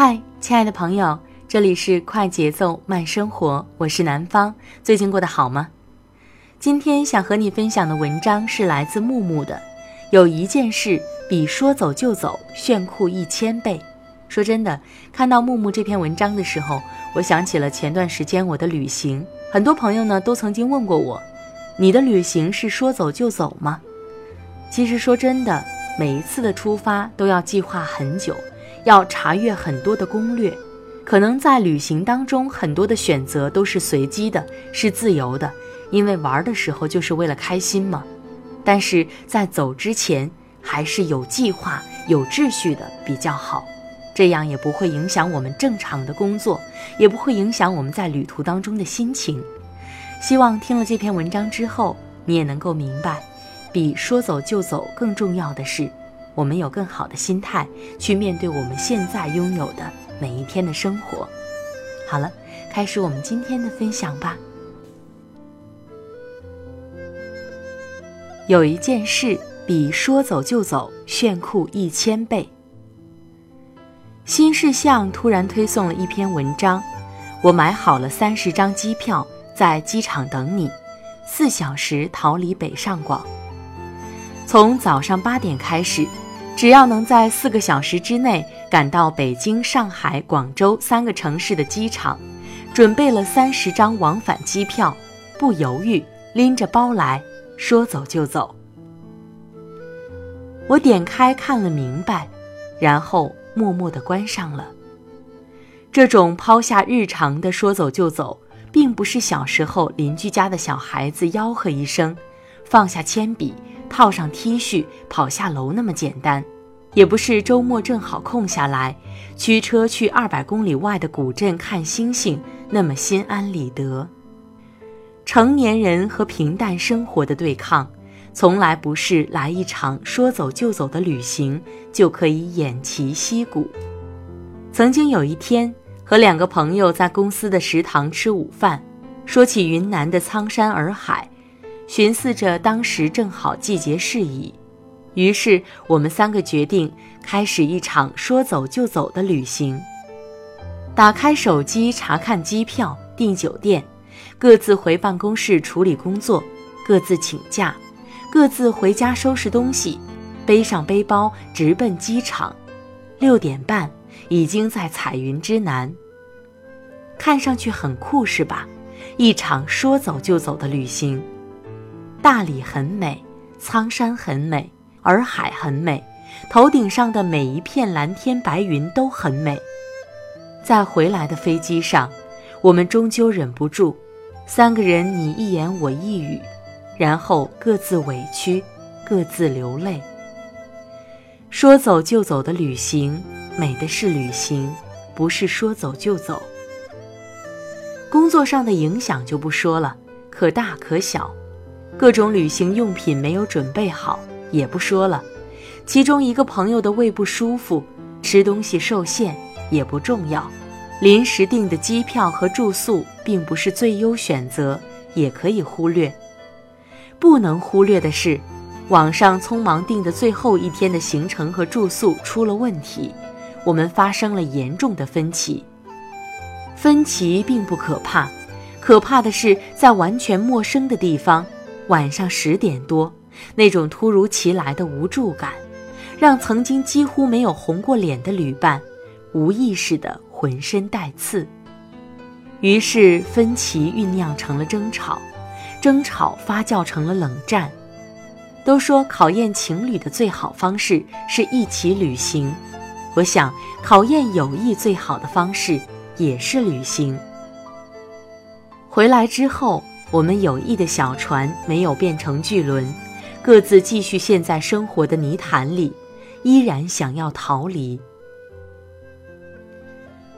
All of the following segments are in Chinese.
嗨，亲爱的朋友，这里是快节奏慢生活，我是南方。最近过得好吗？今天想和你分享的文章是来自木木的。有一件事比说走就走炫酷一千倍。说真的，看到木木这篇文章的时候，我想起了前段时间我的旅行。很多朋友呢都曾经问过我，你的旅行是说走就走吗？其实说真的，每一次的出发都要计划很久。要查阅很多的攻略，可能在旅行当中很多的选择都是随机的，是自由的，因为玩的时候就是为了开心嘛。但是在走之前，还是有计划、有秩序的比较好，这样也不会影响我们正常的工作，也不会影响我们在旅途当中的心情。希望听了这篇文章之后，你也能够明白，比说走就走更重要的是。我们有更好的心态去面对我们现在拥有的每一天的生活。好了，开始我们今天的分享吧。有一件事比说走就走炫酷一千倍。新事项突然推送了一篇文章，我买好了三十张机票，在机场等你，四小时逃离北上广。从早上八点开始。只要能在四个小时之内赶到北京、上海、广州三个城市的机场，准备了三十张往返机票，不犹豫拎着包来说走就走。我点开看了明白，然后默默地关上了。这种抛下日常的说走就走，并不是小时候邻居家的小孩子吆喝一声，放下铅笔。套上 T 恤跑下楼那么简单，也不是周末正好空下来，驱车去二百公里外的古镇看星星那么心安理得。成年人和平淡生活的对抗，从来不是来一场说走就走的旅行就可以偃旗息鼓。曾经有一天，和两个朋友在公司的食堂吃午饭，说起云南的苍山洱海。寻思着当时正好季节适宜，于是我们三个决定开始一场说走就走的旅行。打开手机查看机票、订酒店，各自回办公室处理工作，各自请假，各自回家收拾东西，背上背包直奔机场。六点半已经在彩云之南。看上去很酷是吧？一场说走就走的旅行。大理很美，苍山很美，洱海很美，头顶上的每一片蓝天白云都很美。在回来的飞机上，我们终究忍不住，三个人你一言我一语，然后各自委屈，各自流泪。说走就走的旅行，美的是旅行，不是说走就走。工作上的影响就不说了，可大可小。各种旅行用品没有准备好，也不说了。其中一个朋友的胃不舒服，吃东西受限也不重要。临时订的机票和住宿并不是最优选择，也可以忽略。不能忽略的是，网上匆忙订的最后一天的行程和住宿出了问题，我们发生了严重的分歧。分歧并不可怕，可怕的是在完全陌生的地方，晚上十点多，那种突如其来的无助感，让曾经几乎没有红过脸的旅伴，无意识的浑身带刺。于是分歧酝酿成了争吵，争吵发酵成了冷战。都说考验情侣的最好方式是一起旅行，我想考验友谊最好的方式也是旅行。回来之后，我们友谊的小船没有变成巨轮，各自继续陷在生活的泥潭里，依然想要逃离。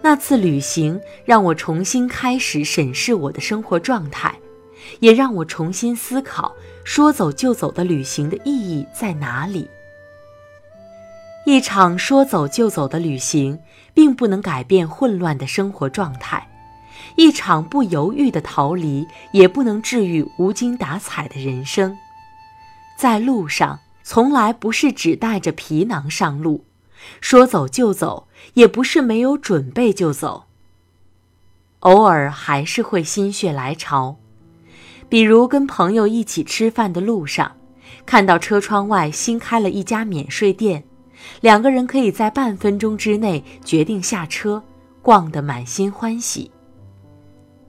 那次旅行让我重新开始审视我的生活状态，也让我重新思考。说走就走的旅行的意义在哪里？一场说走就走的旅行，并不能改变混乱的生活状态；一场不犹豫的逃离，也不能治愈无精打采的人生。在路上，从来不是只带着皮囊上路；说走就走，也不是没有准备就走。偶尔还是会心血来潮。比如跟朋友一起吃饭的路上，看到车窗外新开了一家免税店，两个人可以在半分钟之内决定下车，逛得满心欢喜。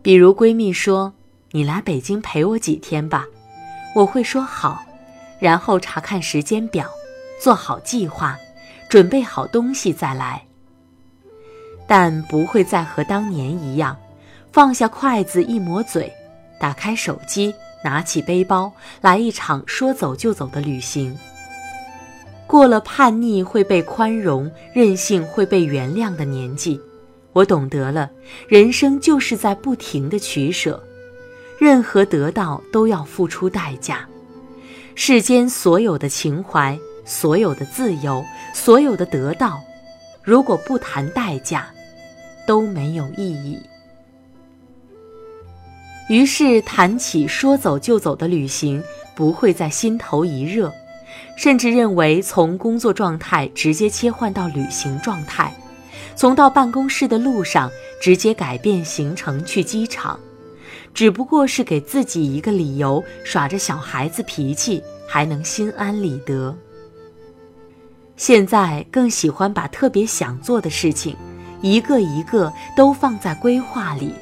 比如闺蜜说：“你来北京陪我几天吧。”我会说好，然后查看时间表，做好计划，准备好东西再来。但不会再和当年一样，放下筷子一抹嘴。打开手机，拿起背包，来一场说走就走的旅行。过了叛逆会被宽容、任性会被原谅的年纪，我懂得了，人生就是在不停的取舍，任何得到都要付出代价。世间所有的情怀、所有的自由、所有的得到，如果不谈代价，都没有意义。于是谈起说走就走的旅行，不会在心头一热，甚至认为从工作状态直接切换到旅行状态，从到办公室的路上直接改变行程去机场，只不过是给自己一个理由，耍着小孩子脾气，还能心安理得。现在更喜欢把特别想做的事情，一个一个都放在规划里，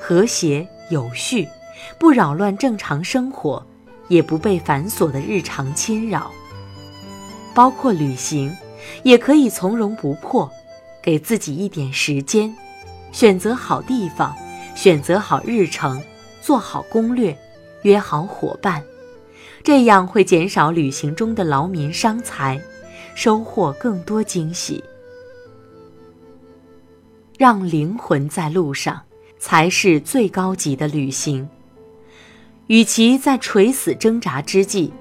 和谐。有序，不扰乱正常生活，也不被繁琐的日常侵扰。包括旅行，也可以从容不迫，给自己一点时间，选择好地方，选择好日程，做好攻略，约好伙伴，这样会减少旅行中的劳民伤财，收获更多惊喜。让灵魂在路上。才是最高级的旅行。与其在垂死挣扎之际，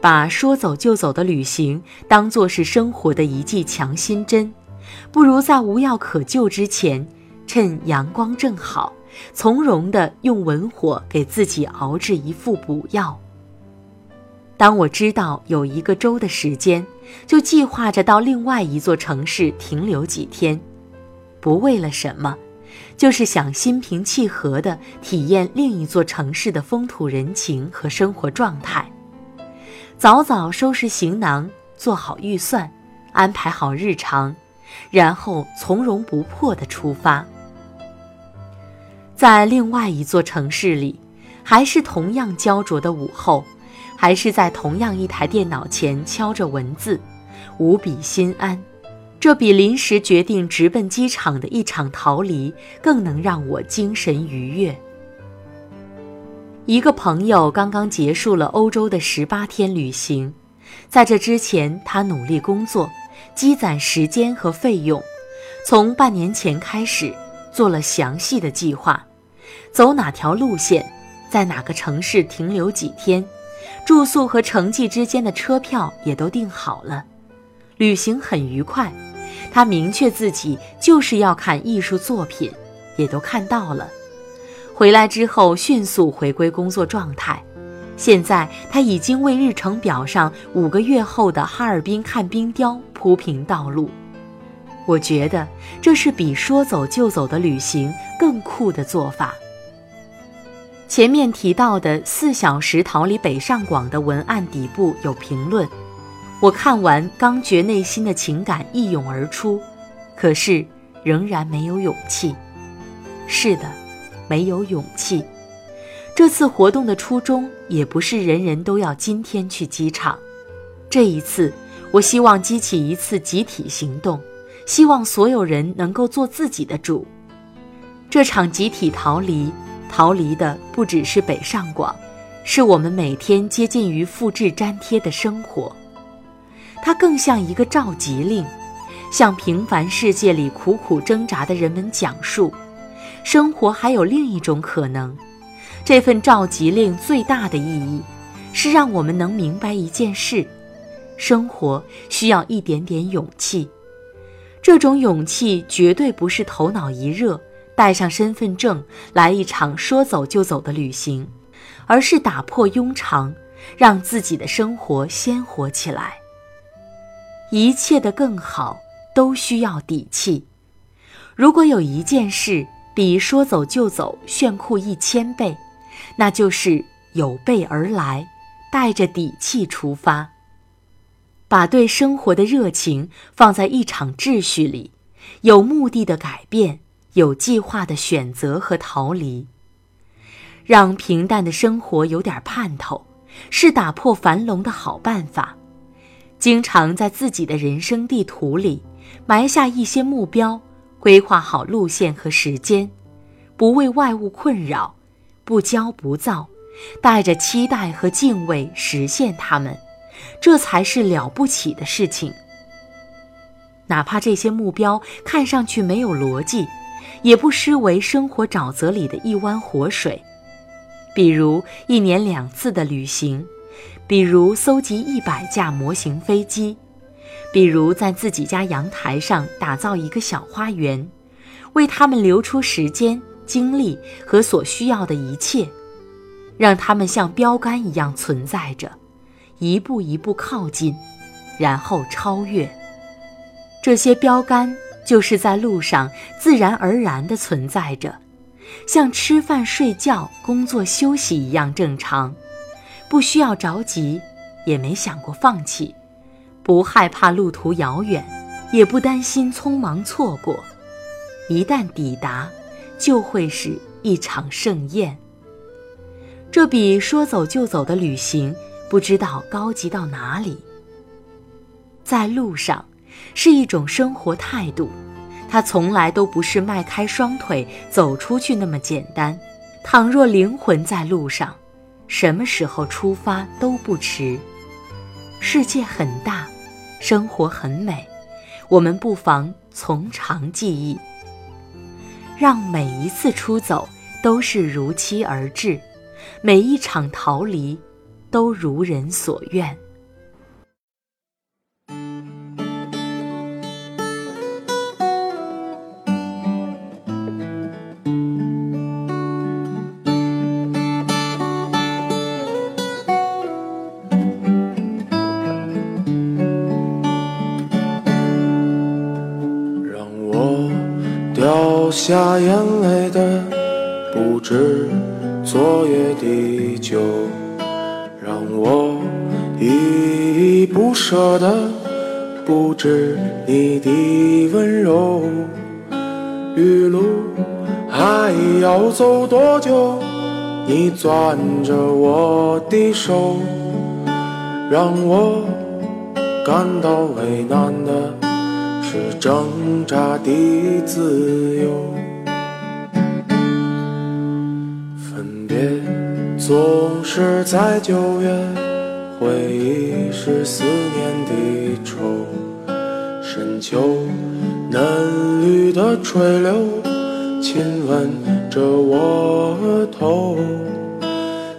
把说走就走的旅行当作是生活的一剂强心针，不如在无药可救之前，趁阳光正好，从容地用文火给自己熬制一副补药。当我知道有一个周的时间，就计划着到另外一座城市停留几天，不为了什么。就是想心平气和地体验另一座城市的风土人情和生活状态，早早收拾行囊，做好预算，安排好日常，然后从容不迫地出发。在另外一座城市里，还是同样焦灼的午后，还是在同样一台电脑前敲着文字，无比心安。这比临时决定直奔机场的一场逃离更能让我精神愉悦。一个朋友刚刚结束了欧洲的十八天旅行，在这之前，他努力工作，积攒时间和费用，从半年前开始做了详细的计划，走哪条路线，在哪个城市停留几天，住宿和城际之间的车票也都订好了，旅行很愉快。他明确自己就是要看艺术作品，也都看到了。回来之后迅速回归工作状态。现在他已经为日程表上五个月后的哈尔滨看冰雕铺平道路。我觉得这是比说走就走的旅行更酷的做法。前面提到的四小时逃离北上广的文案底部有评论，我看完刚觉内心的情感一涌而出，可是仍然没有勇气。是的，没有勇气。这次活动的初衷也不是人人都要今天去机场，这一次我希望激起一次集体行动。希望所有人能够做自己的主。这场集体逃离，逃离的不只是北上广，是我们每天接近于复制粘贴的生活。它更像一个召集令，向平凡世界里苦苦挣扎的人们讲述：生活还有另一种可能。这份召集令最大的意义，是让我们能明白一件事：生活需要一点点勇气。这种勇气绝对不是头脑一热，带上身份证来一场说走就走的旅行，而是打破庸常，让自己的生活鲜活起来。一切的更好都需要底气。如果有一件事比说走就走炫酷一千倍，那就是有备而来，带着底气出发。把对生活的热情放在一场秩序里，有目的的改变，有计划的选择和逃离，让平淡的生活有点盼头，是打破樊笼的好办法。经常在自己的人生地图里埋下一些目标，规划好路线和时间，不为外物困扰，不骄不躁，带着期待和敬畏实现它们。这才是了不起的事情。哪怕这些目标看上去没有逻辑，也不失为生活沼泽里的一湾活水。比如一年两次的旅行，比如搜集一百架模型飞机，比如在自己家阳台上打造一个小花园，为他们留出时间、精力和所需要的一切，让他们像标杆一样存在着。一步一步靠近，然后超越。这些标杆就是在路上自然而然地存在着，像吃饭、睡觉、工作、休息一样正常，不需要着急，也没想过放弃，不害怕路途遥远，也不担心匆忙错过。一旦抵达，就会是一场盛宴。这比说走就走的旅行。不知道高级到哪里。在路上，是一种生活态度，它从来都不是迈开双腿走出去那么简单。倘若灵魂在路上，什么时候出发都不迟。世界很大，生活很美，我们不妨从长计议，让每一次出走都是如期而至，每一场逃离。都如人所愿。让我掉下眼泪的，不止昨夜的舍的不止你的温柔，余路还要走多久？你攥着我的手，让我感到为难的是挣扎的自由。分别总是在九月，回忆是思念的愁。深秋嫩绿的垂柳，亲吻着我额头。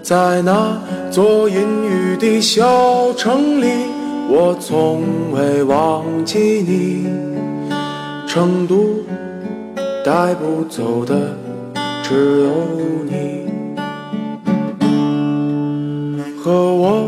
在那座阴雨的小城里，我从未忘记你。成都带不走的，只有你。和我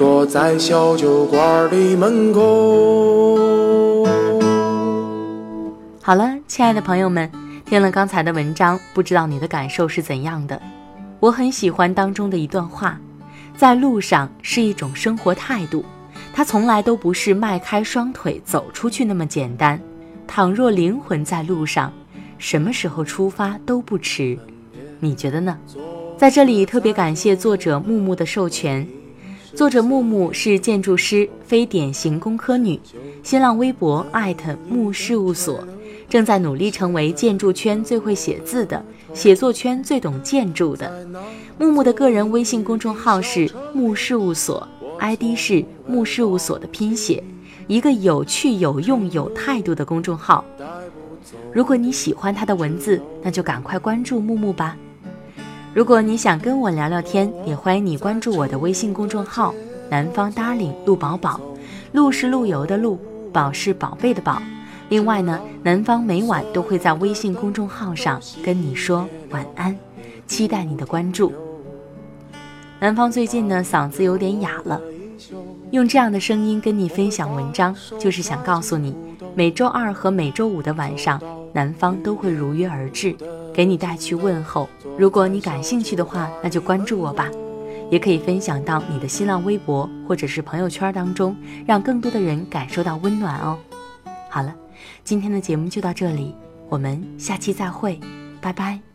坐在小酒馆的门口。好了，亲爱的朋友们，听了刚才的文章，不知道你的感受是怎样的？我很喜欢当中的一段话：在路上是一种生活态度，它从来都不是迈开双腿走出去那么简单。倘若灵魂在路上，什么时候出发都不迟。你觉得呢？在这里特别感谢作者木木的授权。作者木木是建筑师，非典型工科女，新浪微博艾特木事务所。正在努力成为建筑圈最会写字的，写作圈最懂建筑的。木木的个人微信公众号是木事务所，ID 是木事务所的拼写，一个有趣、有用、有态度的公众号。如果你喜欢他的文字，那就赶快关注木木吧。如果你想跟我聊聊天，也欢迎你关注我的微信公众号“南方 Darling 陆宝宝”，陆是陆游的陆，宝是宝贝的宝。另外呢，南方每晚都会在微信公众号上跟你说晚安，期待你的关注。南方最近呢嗓子有点哑了，用这样的声音跟你分享文章，就是想告诉你，每周二和每周五的晚上，南方都会如约而至，给你带去问候。如果你感兴趣的话，那就关注我吧，也可以分享到你的新浪微博或者是朋友圈当中，让更多的人感受到温暖哦。好了。今天的节目就到这里，我们下期再会，拜拜。